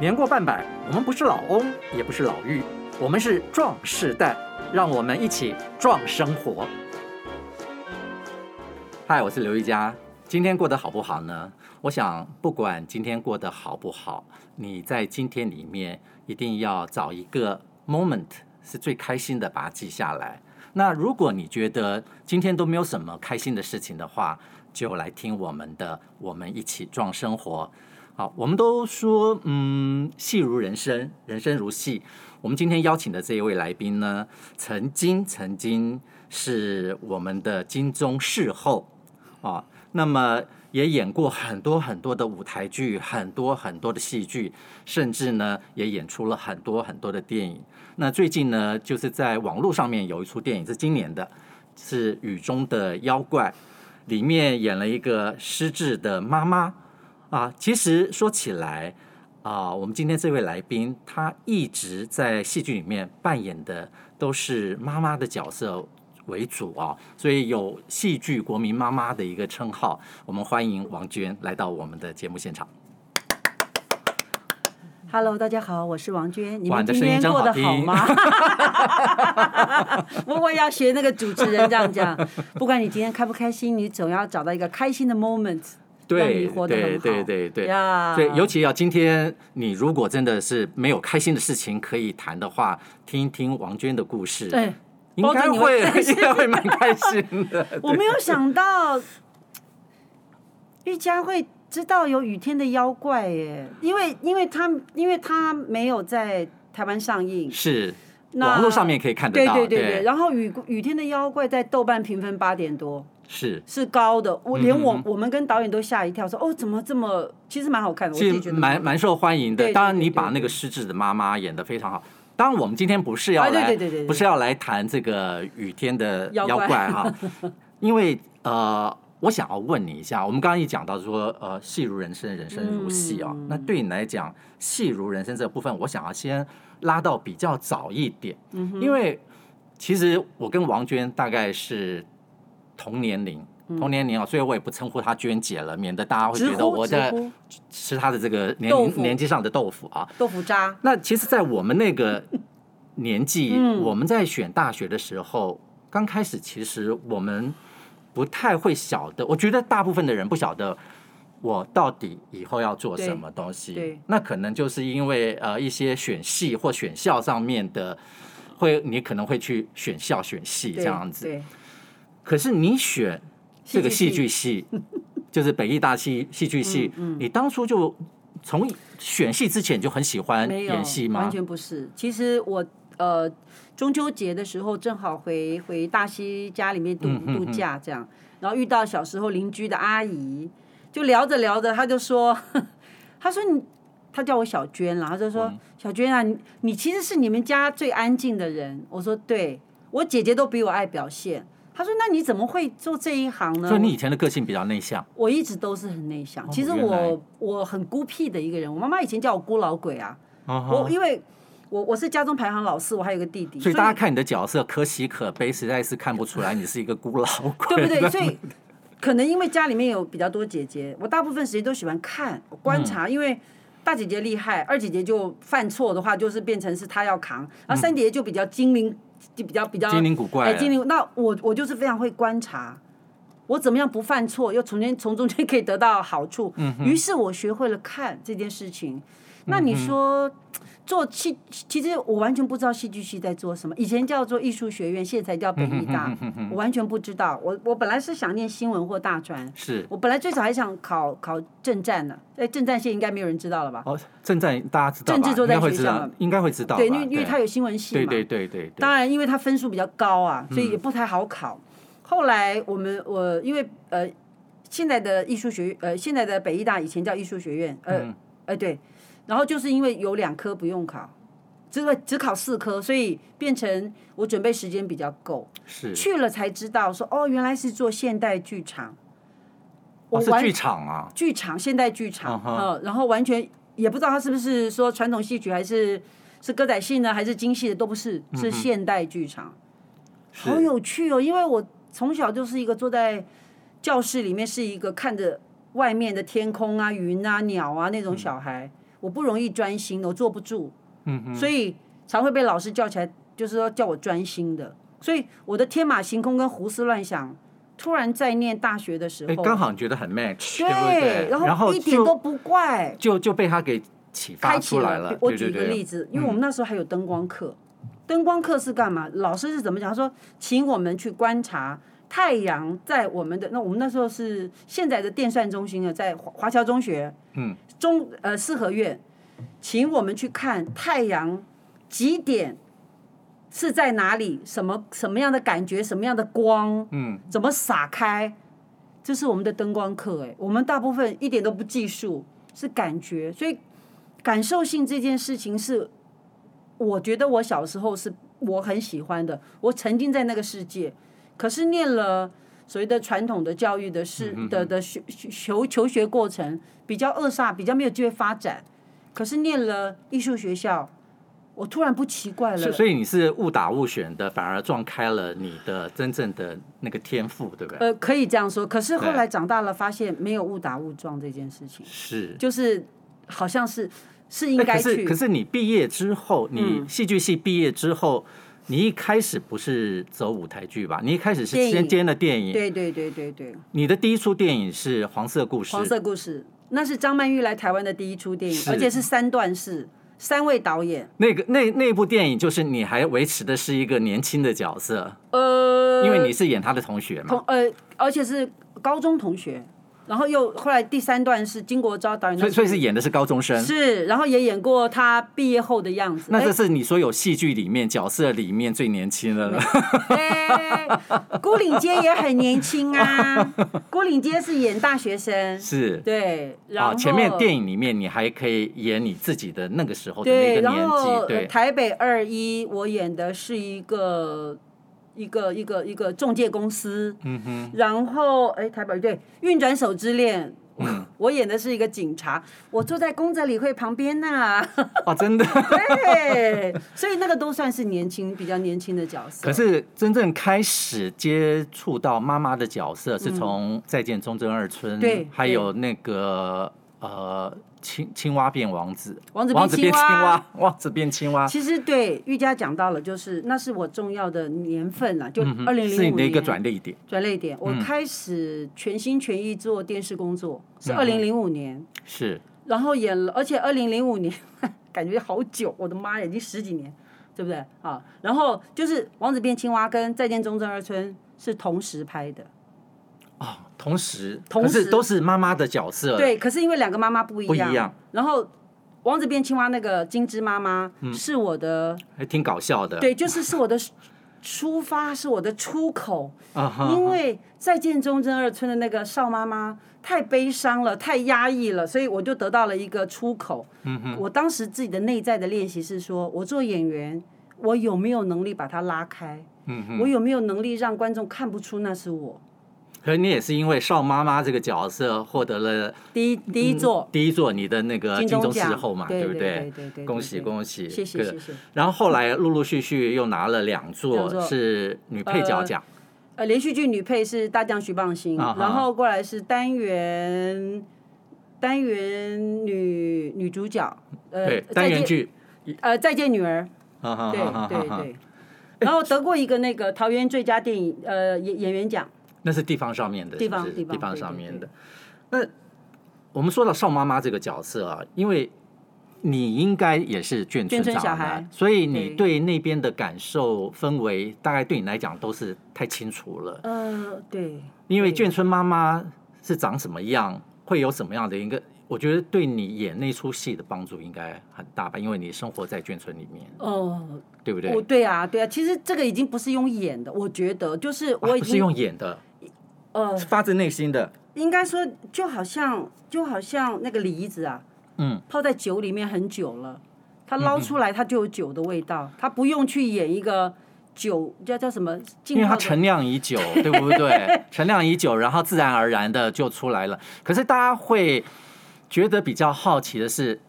年过半百，我们不是老翁，也不是老妪，我们是壮世代，让我们一起壮生活。嗨，我是刘一佳，今天过得好不好呢？我想，不管今天过得好不好，你在今天里面一定要找一个 moment 是最开心的，把它记下来。那如果你觉得今天都没有什么开心的事情的话，就来听我们的，我们一起壮生活。好，我们都说，嗯，戏如人生，人生如戏。我们今天邀请的这一位来宾呢，曾经曾经是我们的金钟视后啊，那么也演过很多很多的舞台剧，很多很多的戏剧，甚至呢也演出了很多很多的电影。那最近呢，就是在网络上面有一出电影是今年的，是《雨中的妖怪》，里面演了一个失智的妈妈。啊，其实说起来，啊，我们今天这位来宾，他一直在戏剧里面扮演的都是妈妈的角色为主啊，所以有戏剧国民妈妈的一个称号。我们欢迎王娟来到我们的节目现场。Hello，大家好，我是王娟。你们今天过得好吗？我我要学那个主持人这样讲，不管你今天开不开心，你总要找到一个开心的 moment。对对对对对，所以尤其要今天你如果真的是没有开心的事情可以谈的话，听一听王娟的故事，对，应该会 应该会蛮开心的。我没有想到玉佳会知道有雨天的妖怪耶，因为因为他因为他没有在台湾上映，是网络上面可以看得到，对对对对。然后雨雨天的妖怪在豆瓣评分八点多。是是高的，我连我我们跟导演都吓一跳，说哦，怎么这么，其实蛮好看的，我其实蛮蛮受欢迎的。当然，你把那个失智的妈妈演得非常好。当然，我们今天不是要来，不是要来谈这个雨天的妖怪哈，因为呃，我想要问你一下，我们刚刚一讲到说，呃，戏如人生，人生如戏啊，那对你来讲，戏如人生这部分，我想要先拉到比较早一点，因为其实我跟王娟大概是。同年龄，同年龄啊，所以我也不称呼她娟姐了，免得大家会觉得我在吃她的这个年年纪上的豆腐啊，豆腐渣。那其实，在我们那个 年纪，我们在选大学的时候，刚开始其实我们不太会晓得，我觉得大部分的人不晓得我到底以后要做什么东西。那可能就是因为呃一些选系或选校上面的，会你可能会去选校选系这样子。可是你选这个戏剧系，就是北艺大戏戏剧系，你当初就从选戏之前就很喜欢演戏吗？完全不是。其实我呃中秋节的时候正好回回大溪家里面度度假，这样，然后遇到小时候邻居的阿姨，就聊着聊着，他就说，他说你，他叫我小娟了，他就说小娟啊，你你其实是你们家最安静的人。我说对，我姐姐都比我爱表现。他说：“那你怎么会做这一行呢？”所以你以前的个性比较内向。我一直都是很内向。其实我我很孤僻的一个人。我妈妈以前叫我孤老鬼啊。我因为我我是家中排行老四，我还有个弟弟。所以大家看你的角色可喜可悲，实在是看不出来你是一个孤老鬼，对 不对？所以可能因为家里面有比较多姐姐，我大部分时间都喜欢看观察，因为大姐姐厉害，二姐姐就犯错的话，就是变成是她要扛，然后三姐姐就比较精灵。就比较比较精灵古怪，哎，精灵。那我我就是非常会观察，我怎么样不犯错，又从间从中间可以得到好处。嗯，于是我学会了看这件事情。那你说？做戏，其实我完全不知道戏剧系在做什么。以前叫做艺术学院，现在才叫北艺大，我完全不知道。我我本来是想念新闻或大专，是我本来最早还想考考政战呢。哎，政战现在应该没有人知道了吧？哦，政战大家知道，政治都在学校，应该会知道。对，因为因为他有新闻系嘛。对对对对。当然，因为他分数比较高啊，所以也不太好考。后来我们我因为呃，现在的艺术学院呃，现在的北艺大以前叫艺术学院，呃，哎对。然后就是因为有两科不用考，只只考四科，所以变成我准备时间比较够。是去了才知道说哦，原来是做现代剧场。我是剧场啊，剧场现代剧场，嗯，然后完全也不知道他是不是说传统戏曲还是是歌仔戏呢，还是京戏的都不是，是现代剧场。好有趣哦，因为我从小就是一个坐在教室里面，是一个看着外面的天空啊、云啊、鸟啊那种小孩。我不容易专心，我坐不住，所以常会被老师叫起来，就是说叫我专心的。所以我的天马行空跟胡思乱想，突然在念大学的时候，哎，刚好你觉得很 match，对，对不对？然后一点都不怪，就就被他给启发出来了。我举个例子，因为我们那时候还有灯光课，灯光课是干嘛？老师是怎么讲？他说，请我们去观察太阳在我们的那我们那时候是现在的电算中心啊，在华华侨中学，嗯，中呃四合院，请我们去看太阳几点。是在哪里？什么什么样的感觉？什么样的光？嗯，怎么洒开？这是我们的灯光课哎，我们大部分一点都不技术，是感觉。所以感受性这件事情是，我觉得我小时候是我很喜欢的，我沉浸在那个世界。可是念了所谓的传统的教育的是的的学求求学过程比较扼杀，比较没有机会发展。可是念了艺术学校。我突然不奇怪了，所以你是误打误选的，反而撞开了你的真正的那个天赋，对不对？呃，可以这样说。可是后来长大了，发现没有误打误撞这件事情，是就是好像是是应该去。可是可是你毕业之后，你戏剧系毕业之后，嗯，你一开始不是走舞台剧吧？你一开始是先接的电影，对对对对对。你的第一出电影是《黄色故事》，黄色故事，那是张曼玉来台湾的第一出电影，而且是三段式。三位导演，那个那那部电影就是你还维持的是一个年轻的角色，呃，因为你是演他的同学嘛，同呃，而且是高中同学。然后又后来第三段是金国昭导演，所以所以是演的是高中生，是，然后也演过他毕业后的样子。那这是你所有戏剧里面角色里面最年轻的了。哎，孤岭街也很年轻啊，孤岭街是演大学生，是，对。然后前面电影里面你还可以演你自己的那个时候的那个年纪。对，台北二一我演的是一个。一个一个一个中介公司，嗯哼，然后哎，台北对运转手之恋，嗯，我演的是一个警察，我坐在公仔理惠旁边呐、啊，哦，真的，对，所以那个都算是年轻比较年轻的角色。可是真正开始接触到妈妈的角色，是从《再见忠贞二村》嗯，对，还有那个呃。青青蛙变王子，王子变青蛙，王子变青蛙。其实对玉佳讲到了，就是那是我重要的年份了，就二零零五年。是你的一个转捩点。转捩点，我开始全心全意做电视工作，是二零零五年。是。然后演了，而且二零零五年 感觉好久，我的妈呀，已经十几年，对不对？啊，然后就是王子变青蛙跟再见忠贞二村是同时拍的。哦，同时，同时都是妈妈的角色。对，可是因为两个妈妈不一样。不一样。然后，王子变青蛙那个金枝妈妈是我的，还挺搞笑的。对，就是是我的出发，是我的出口。因为再见忠贞二村的那个邵妈妈太悲伤了，太压抑了，所以我就得到了一个出口。嗯哼。我当时自己的内在的练习是说，我做演员，我有没有能力把它拉开？嗯哼。我有没有能力让观众看不出那是我？可是你也是因为少妈妈这个角色获得了第一第一座。第一座你的那个金钟视后嘛，对不对？恭喜恭喜！谢谢谢谢。然后后来陆陆续续又拿了两座是女配角奖。呃，连续剧女配是大将徐蚌星，然后过来是单元单元女女主角，呃，单元剧，呃，再见女儿，对对对。然后得过一个那个桃园最佳电影呃演演员奖。那是地方上面的，地方地方上面的。那我们说到邵妈妈这个角色啊，因为你应该也是眷村长的，所以你对那边的感受氛围，大概对你来讲都是太清楚了。呃，对。因为眷村妈妈是长什么样，会有什么样的一个，我觉得对你演那出戏的帮助应该很大吧，因为你生活在眷村里面。哦。对不对？对啊，对啊。其实这个已经不是用演的，我觉得就是我已经、啊、不是用演的。呃，发自内心的，应该说就好像就好像那个梨子啊，嗯，泡在酒里面很久了，它捞出来它就有酒的味道，它不用去演一个酒叫叫什么，因为它陈酿已久，对不对？陈酿已久，然后自然而然的就出来了。可是大家会觉得比较好奇的是，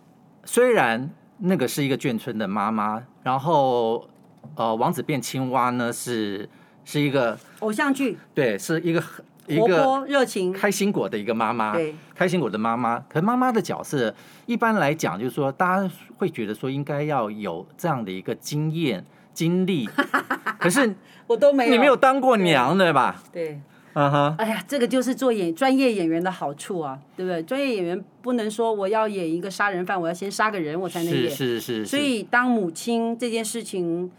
虽然那个是一个眷村的妈妈，然后呃，王子变青蛙呢是是一个偶像剧，对，是一个。一个活泼热情、开心果的一个妈妈，对，开心果的妈妈。可是妈妈的角色，一般来讲，就是说，大家会觉得说，应该要有这样的一个经验、经历。可是我都没有，你没有当过娘，对吧？对，嗯哼。哎呀，这个就是做演专业演员的好处啊，对不对？专业演员不能说我要演一个杀人犯，我要先杀个人我才能演。是是是。所以当母亲这件事情。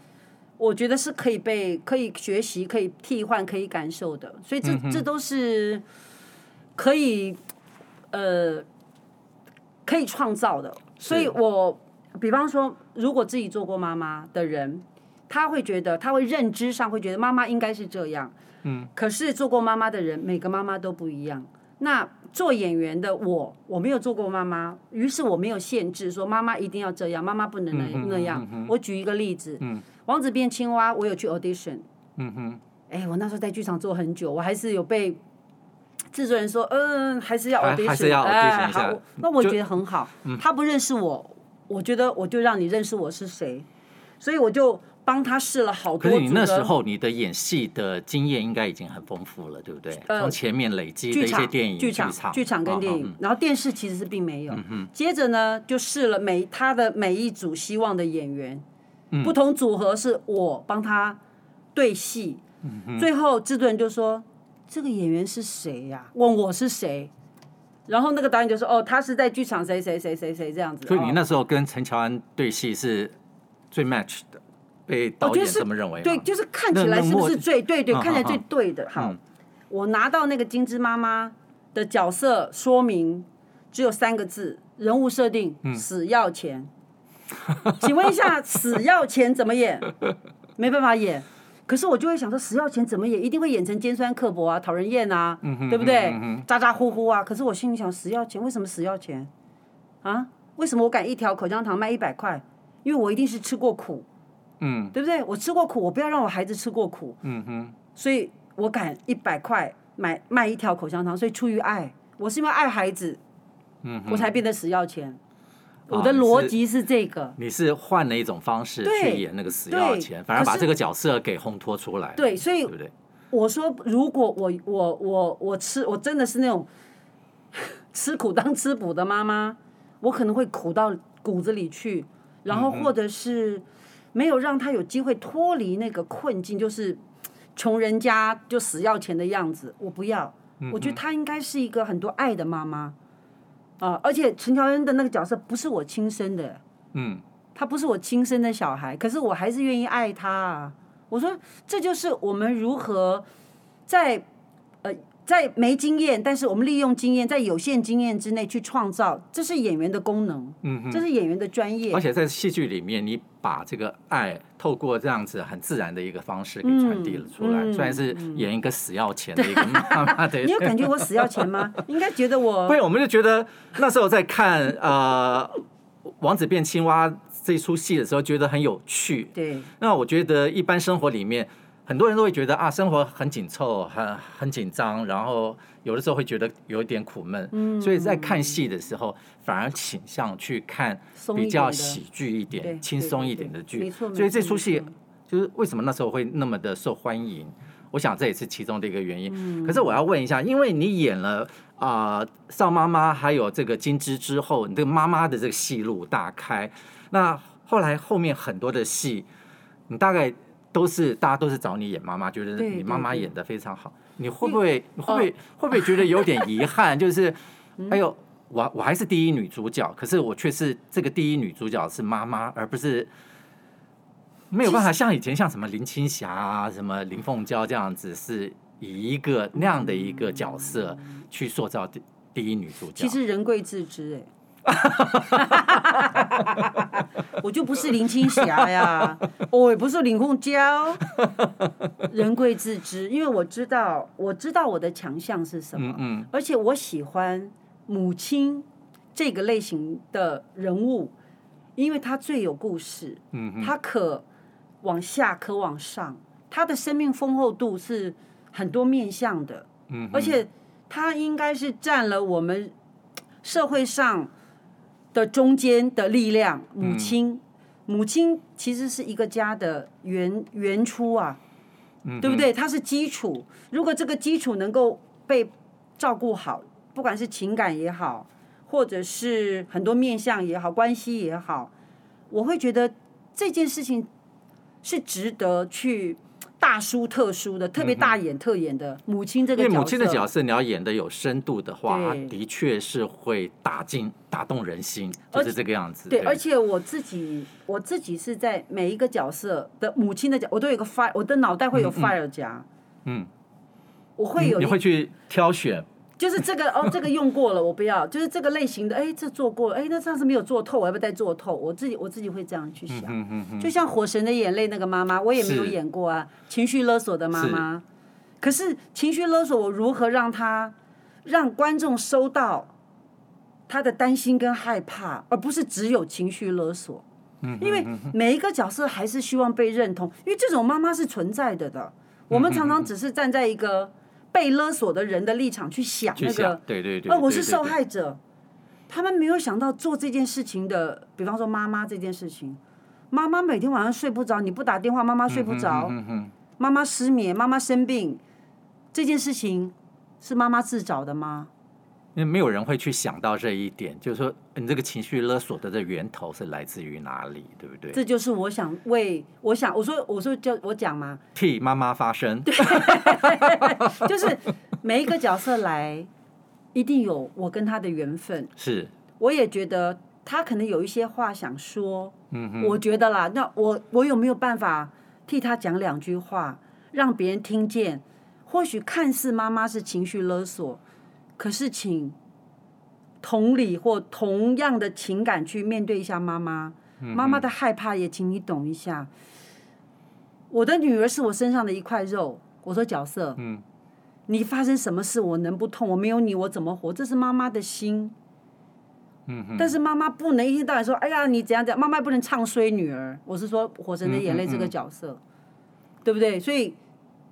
我觉得是可以被可以学习、可以替换、可以感受的，所以这这都是可以呃可以创造的。所以我比方说，如果自己做过妈妈的人，他会觉得他会认知上会觉得妈妈应该是这样。嗯。可是做过妈妈的人，每个妈妈都不一样。那做演员的我，我没有做过妈妈，于是我没有限制说妈妈一定要这样，妈妈不能那那样。我举一个例子。嗯。王子变青蛙，我有去 audition。嗯哼。哎，我那时候在剧场做很久，我还是有被制作人说，嗯，还是要 audition。还是要 audition 一下。好，那我觉得很好。他不认识我，我觉得我就让你认识我是谁，所以我就帮他试了好多。可是你那时候你的演戏的经验应该已经很丰富了，对不对？从前面累积的一些电影、剧场、剧场跟电影，然后电视其实是并没有。接着呢，就试了每他的每一组希望的演员。不同组合是我帮他对戏，最后制作人就说：“这个演员是谁呀？”问我是谁，然后那个导演就说：“哦，他是在剧场谁谁谁谁谁这样子。”所以你那时候跟陈乔恩对戏是最 match 的，被导演这么认为？对，就是看起来是不是最对对，看起来最对的。好，我拿到那个金枝妈妈的角色说明，只有三个字：人物设定，死要钱。请问一下，死要钱怎么演？没办法演。可是我就会想说，死要钱怎么演？一定会演成尖酸刻薄啊，讨人厌啊，对不对？咋咋呼呼啊。可是我心里想，死要钱，为什么死要钱？啊？为什么我敢一条口香糖卖一百块？因为我一定是吃过苦，嗯，对不对？我吃过苦，我不要让我孩子吃过苦，嗯哼。所以我敢一百块买卖一条口香糖，所以出于爱，我是因为爱孩子，嗯，我才变得死要钱。我的逻辑是这个，你是换了一种方式去演那个死要钱，反而把这个角色给烘托出来。对，所以我说，如果我我我我吃，我真的是那种 吃苦当吃补的妈妈，我可能会苦到骨子里去，然后或者是没有让他有机会脱离那个困境，就是穷人家就死要钱的样子，我不要。我觉得她应该是一个很多爱的妈妈。啊！而且陈乔恩的那个角色不是我亲生的，嗯，他不是我亲生的小孩，可是我还是愿意爱他啊。我说，这就是我们如何在呃在没经验，但是我们利用经验，在有限经验之内去创造，这是演员的功能，嗯，这是演员的专业。而且在戏剧里面，你把这个爱透过这样子很自然的一个方式给传递了出来。嗯嗯、虽然是演一个死要钱的一个妈妈的，你有感觉我死要钱吗？应该觉得我。对，我们就觉得那时候在看呃《王子变青蛙》这出戏的时候，觉得很有趣。对。那我觉得一般生活里面，很多人都会觉得啊，生活很紧凑，很很紧张，然后有的时候会觉得有一点苦闷。嗯。所以在看戏的时候，反而倾向去看比较喜剧一点、轻松一点的剧。所以这出戏就是为什么那时候会那么的受欢迎？我想这也是其中的一个原因。可是我要问一下，因为你演了啊《少妈妈》还有这个《金枝》之后，你这个妈妈的这个戏路大开。那后来后面很多的戏，你大概。都是大家都是找你演妈妈，觉得你妈妈演的非常好。你会不会你会不会会不会觉得有点遗憾？就是，哎呦，我我还是第一女主角，可是我却是这个第一女主角是妈妈，而不是没有办法像以前像什么林青霞啊、什么林凤娇这样子，是以一个那样的一个角色去塑造第第一女主角。其实人贵自知哎。我就不是林青霞呀，我也不是林凤娇，人贵自知，因为我知道，我知道我的强项是什么，嗯嗯，而且我喜欢母亲这个类型的人物，因为她最有故事，嗯，她可往下，可往上，她的生命丰厚度是很多面向的，嗯，而且她应该是占了我们社会上。的中间的力量，母亲，母亲其实是一个家的原原初啊，对不对？它是基础。如果这个基础能够被照顾好，不管是情感也好，或者是很多面相也好，关系也好，我会觉得这件事情是值得去。大书特殊的，特别大演特演的母亲这个角色，因为母亲的角色。你要演的有深度的话，对。的确是会打进、打动人心，就是这个样子。对，对。而且我自己，我自己是在每一个角色的母亲的角，我都有个 fire，我的脑袋会有 fire 夹，嗯，嗯我会有，你会去挑选。就是这个哦，这个用过了，我不要。就是这个类型的，哎，这做过了，哎，那上次没有做透，我要不要再做透？我自己我自己会这样去想。嗯嗯嗯、就像《火神的眼泪》那个妈妈，我也没有演过啊，情绪勒索的妈妈。可是情绪勒索，我如何让他让观众收到他的担心跟害怕，而不是只有情绪勒索？因为每一个角色还是希望被认同，因为这种妈妈是存在的的。我们常常只是站在一个。被勒索的人的立场去想那个，对对对，哦，我是受害者，他们没有想到做这件事情的，比方说妈妈这件事情，妈妈每天晚上睡不着，你不打电话，妈妈睡不着，妈妈失眠，妈妈生病，这件事情是妈妈自找的吗？因为没有人会去想到这一点，就是说你这个情绪勒索的这源头是来自于哪里，对不对？这就是我想为我想我说我说叫我讲嘛，替妈妈发声。对，就是每一个角色来，一定有我跟他的缘分。是，我也觉得他可能有一些话想说。嗯哼，我觉得啦，那我我有没有办法替他讲两句话，让别人听见？或许看似妈妈是情绪勒索。可是，请同理或同样的情感去面对一下妈妈，妈妈的害怕也请你懂一下。我的女儿是我身上的一块肉，我说角色，你发生什么事我能不痛？我没有你我怎么活？这是妈妈的心。但是妈妈不能一天到晚说，哎呀，你怎样怎样？妈妈不能唱衰女儿。我是说《火神的眼泪》这个角色，对不对？所以。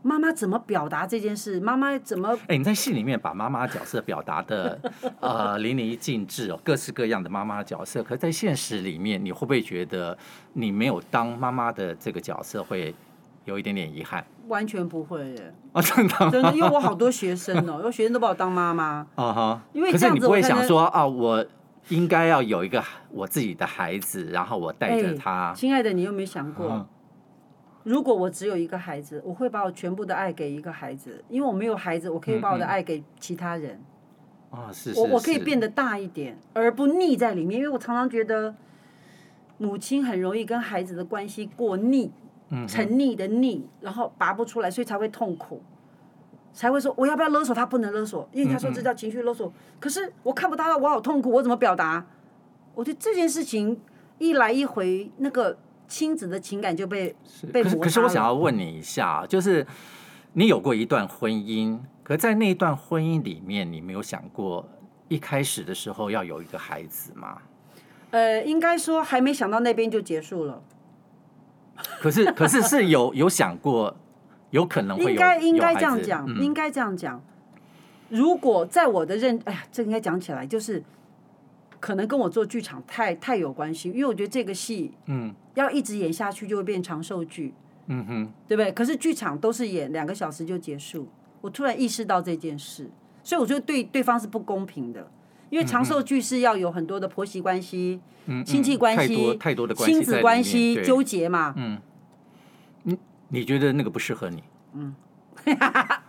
妈妈怎么表达这件事？妈妈怎么？哎，你在戏里面把妈妈角色表达的呃淋漓尽致哦，各式各样的妈妈角色。可是在现实里面，你会不会觉得你没有当妈妈的这个角色会有一点点遗憾？完全不会耶！啊，真的，真的，因为我好多学生哦，有学生都把我当妈妈。啊哈、uh。因为这样子不会想说啊，我应该要有一个我自己的孩子，然后我带着他。亲爱的，你有没有想过？Uh. 如果我只有一个孩子，我会把我全部的爱给一个孩子，因为我没有孩子，我可以把我的爱给其他人。啊、嗯，是，是，我我可以变得大一点，而不腻在里面，因为我常常觉得母亲很容易跟孩子的关系过腻，沉溺的腻，然后拔不出来，所以才会痛苦，才会说我要不要勒索他？不能勒索，因为他说这叫情绪勒索。可是我看不到他，我好痛苦，我怎么表达？我觉得这件事情一来一回那个。亲子的情感就被被磨。可是我想要问你一下，就是你有过一段婚姻，可在那一段婚姻里面，你没有想过一开始的时候要有一个孩子吗？呃，应该说还没想到那边就结束了。可是，可是是有有想过，有可能会有应该应该这样讲，嗯、应该这样讲。如果在我的认，哎呀，这应该讲起来就是。可能跟我做剧场太太有关系，因为我觉得这个戏，嗯，要一直演下去就会变长寿剧，嗯哼，对不对？可是剧场都是演两个小时就结束，我突然意识到这件事，所以我觉得对对方是不公平的，因为长寿剧是要有很多的婆媳关系、嗯、亲戚关系、太多太多的关系亲子关系纠结嘛，嗯，你你觉得那个不适合你？嗯，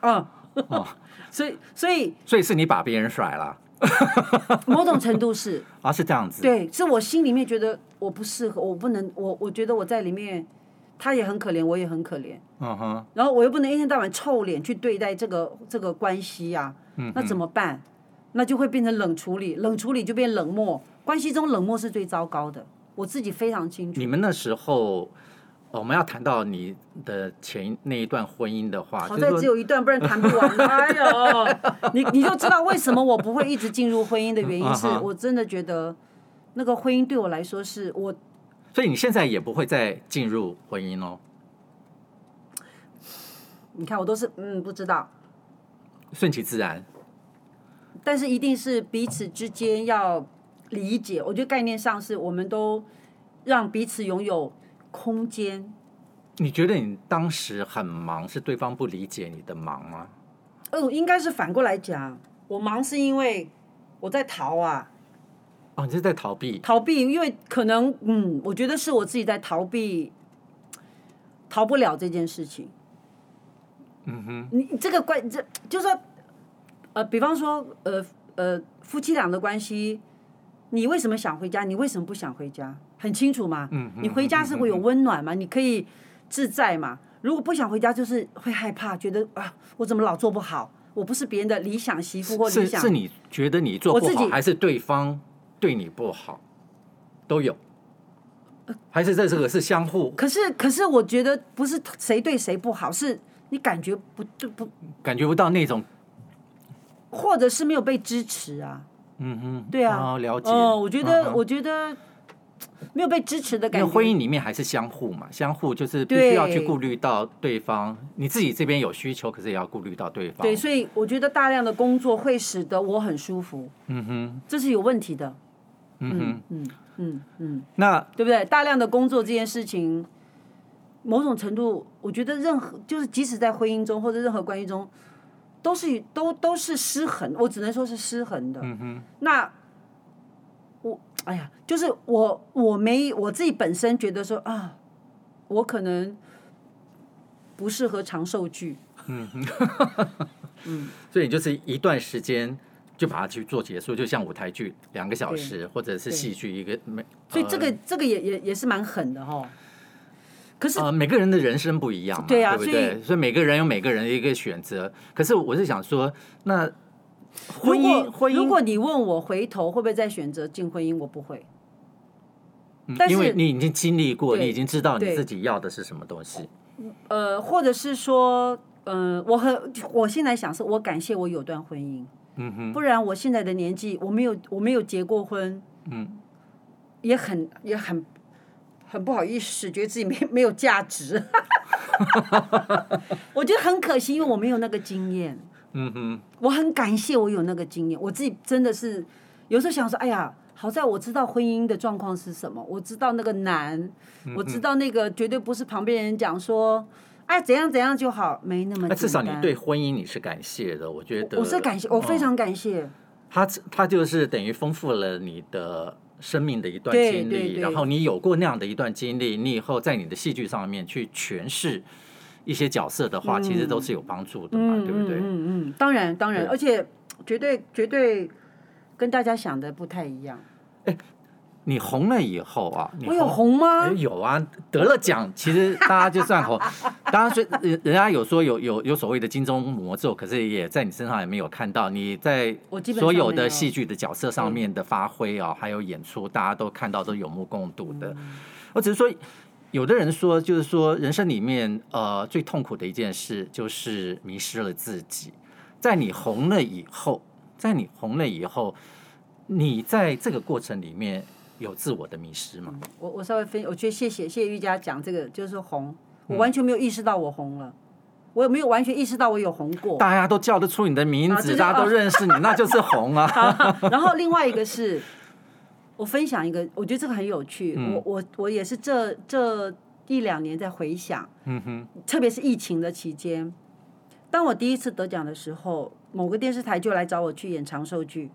嗯，哦，所以所以所以是你把别人甩了。某种程度是啊，是这样子。对，是我心里面觉得我不适合，我不能，我我觉得我在里面，他也很可怜，我也很可怜。嗯哼。然后我又不能一天到晚臭脸去对待这个这个关系呀、啊，嗯，那怎么办？那就会变成冷处理，冷处理就变冷漠，关系中冷漠是最糟糕的。我自己非常清楚。你们那时候。我们要谈到你的前那一段婚姻的话，好在只有一段，不然谈不完。哎呦，你你就知道为什么我不会一直进入婚姻的原因，是我真的觉得那个婚姻对我来说是我。所以你现在也不会再进入婚姻哦？你看我都是嗯不知道，顺其自然。但是一定是彼此之间要理解，我觉得概念上是我们都让彼此拥有。空间，你觉得你当时很忙，是对方不理解你的忙吗？哦，应该是反过来讲，我忙是因为我在逃啊。哦，你是在逃避？逃避，因为可能，嗯，我觉得是我自己在逃避，逃不了这件事情。嗯哼。你这个关，这就是说，呃，比方说，呃呃，夫妻俩的关系，你为什么想回家？你为什么不想回家？很清楚嘛。嗯。你回家是会有温暖嘛？你可以自在嘛？如果不想回家，就是会害怕，觉得啊，我怎么老做不好？我不是别人的理想媳妇或理想。是是你觉得你做不好，还是对方？对你不好，都有，还是在这个是相互？可是可是，我觉得不是谁对谁不好，是你感觉不就不感觉不到那种，或者是没有被支持啊？嗯哼，对啊，哦、了解。哦，我觉得、嗯、我觉得没有被支持的感觉。婚姻里面还是相互嘛，相互就是必须要去顾虑到对方，对你自己这边有需求，可是也要顾虑到对方。对，所以我觉得大量的工作会使得我很舒服。嗯哼，这是有问题的。嗯哼嗯嗯嗯，那对不对？大量的工作这件事情，某种程度，我觉得任何就是即使在婚姻中或者任何关系中，都是都都是失衡。我只能说是失衡的。嗯哼。那我哎呀，就是我我没我自己本身觉得说啊，我可能不适合长寿剧。嗯。嗯。所以就是一段时间。就把它去做结束，就像舞台剧两个小时，或者是戏剧一个每，所以这个、呃、这个也也也是蛮狠的哦。可是呃，每个人的人生不一样嘛，对啊，对不对？所以，所以每个人有每个人的一个选择。可是我是想说，那婚姻婚姻，如果你问我回头会不会再选择进婚姻，我不会。嗯，因为你已经经历过，你已经知道你自己要的是什么东西。呃，或者是说，嗯、呃，我很我现在想是，我感谢我有段婚姻。嗯哼，不然我现在的年纪，我没有我没有结过婚，嗯，也很也很很不好意思，觉得自己没 没有价值，我觉得很可惜，因为我没有那个经验，嗯哼，我很感谢我有那个经验，我自己真的是有时候想说，哎呀，好在我知道婚姻的状况是什么，我知道那个难，嗯、我知道那个绝对不是旁边人讲说。哎，怎样怎样就好，没那么简单。至少你对婚姻你是感谢的，我觉得。我是感谢，我非常感谢。他他就是等于丰富了你的生命的一段经历，然后你有过那样的一段经历，你以后在你的戏剧上面去诠释一些角色的话，其实都是有帮助的嘛，对不对？嗯嗯，当然当然，而且绝对绝对跟大家想的不太一样。哎。你红了以后啊，我有红吗？有啊，得了奖，其实大家就算红。当然，人人家有说有有有所谓的金钟魔咒，可是也在你身上也没有看到。你在所有的戏剧的角色上面的发挥啊，还有演出，大家都看到都有目共睹的。我只是说，有的人说，就是说人生里面呃最痛苦的一件事，就是迷失了自己。在你红了以后，在你红了以后，你在这个过程里面。有自我的迷失吗？我我稍微分，我觉得谢谢谢谢玉佳讲这个，就是说红，我完全没有意识到我红了，我也没有完全意识到我有红过。大家都叫得出你的名字，大家都认识你，那就是红啊。然后另外一个是，我分享一个，我觉得这个很有趣。我我我也是这这一两年在回想，嗯哼，特别是疫情的期间，当我第一次得奖的时候，某个电视台就来找我去演长寿剧。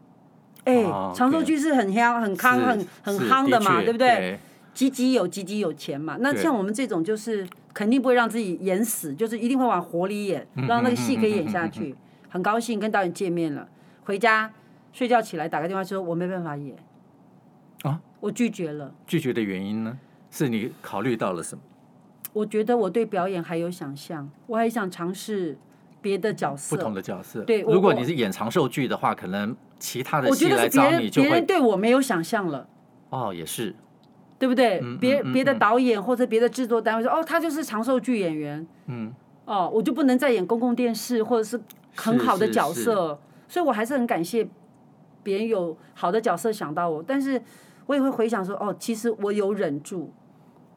哎，长寿剧是很香、很康、很很夯的嘛，对不对？集集有，集集有钱嘛。那像我们这种，就是肯定不会让自己演死，就是一定会往活里演，让那个戏可以演下去。很高兴跟导演见面了，回家睡觉起来打个电话说，我没办法演。啊？我拒绝了。拒绝的原因呢？是你考虑到了什么？我觉得我对表演还有想象，我还想尝试别的角色，不同的角色。对，如果你是演长寿剧的话，可能。其他的戏来找你，就会别人对我没有想象了。哦，也是，对不对？别别的导演或者别的制作单位说，哦，他就是长寿剧演员。嗯。哦，我就不能再演公共电视或者是很好的角色，所以我还是很感谢别人有好的角色想到我，但是我也会回想说，哦，其实我有忍住，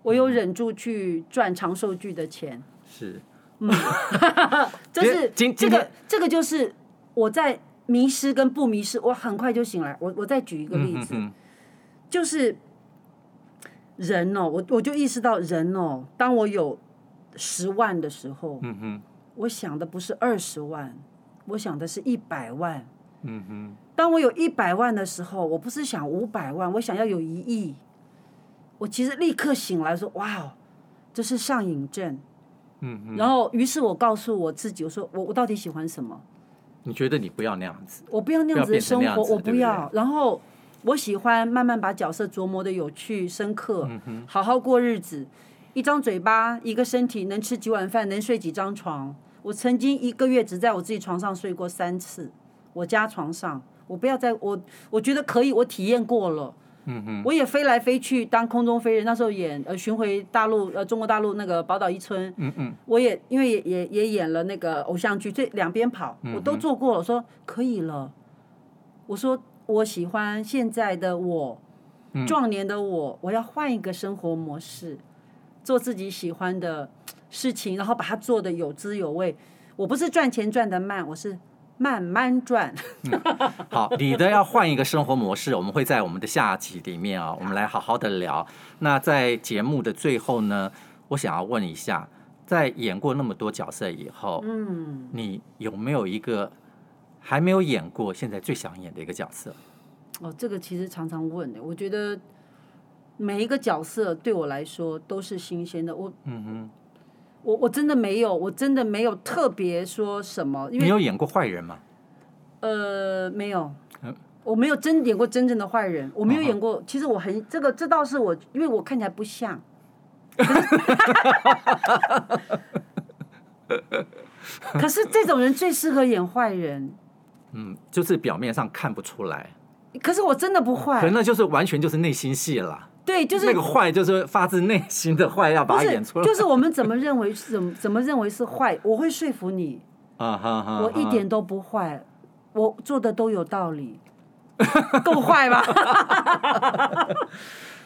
我有忍住去赚长寿剧的钱。是。嗯。这是这个这个就是我在。迷失跟不迷失，我很快就醒来。我我再举一个例子，就是人哦，我我就意识到人哦，当我有十万的时候，嗯、哼我想的不是二十万，我想的是一百万。嗯哼。当我有一百万的时候，我不是想五百万，我想要有一亿。我其实立刻醒来说：“哇哦，这是上瘾症。”嗯哼。然后，于是我告诉我自己：“我说我我到底喜欢什么？”你觉得你不要那样子？我不要那样子的生活，我不要。对对，然后我喜欢慢慢把角色琢磨的有趣、深刻，嗯，好好过日子。一张嘴巴，一个身体，能吃几碗饭，能睡几张床。我曾经一个月只在我自己床上睡过三次，我家床上。我不要再我，我觉得可以，我体验过了。嗯嗯。我也飞来飞去当空中飞人，那时候演呃巡回大陆呃中国大陆那个宝岛一村。嗯嗯。我也因为也也也演了那个偶像剧，这两边跑，我都做过了。我说可以了。我说我喜欢现在的我，壮年的我，我要换一个生活模式，做自己喜欢的事情，然后把它做的有滋有味。我不是赚钱赚的慢，我是。慢慢赚、嗯。好，你的要换一个生活模式，我们会在我们的下集里面啊，我们来好好的聊。那在节目的最后呢，我想要问一下，在演过那么多角色以后，嗯，你有没有一个还没有演过，现在最想演的一个角色？哦，这个其实常常问的。我觉得每一个角色对我来说都是新鲜的。我，嗯哼。我我真的没有，我真的没有特别说什么。因为你有演过坏人吗？呃，没有。我没有真演过真正的坏人。我没有演过。Uh. 其实我很这个，这倒是我，因为我看起来不像。可是这种人最适合演坏人。嗯，就是表面上看不出来。可是我真的不坏。可那就是完全就是内心戏了。对，就是那个坏，就是发自内心的坏，要把它演出来。就是我们怎么认为是怎么怎么认为是坏，我会说服你。啊哈哈！我一点都不坏，我做的都有道理，够坏吧？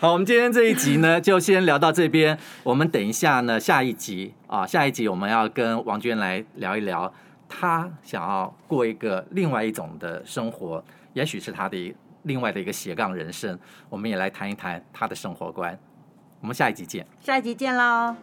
好，我们今天这一集呢，就先聊到这边。我们等一下呢，下一集啊，下一集我们要跟王娟来聊一聊，她想要过一个另外一种的生活，也许是她的。另外的一个斜杠人生，我们也来谈一谈他的生活观。我们下一集见。下一集见喽。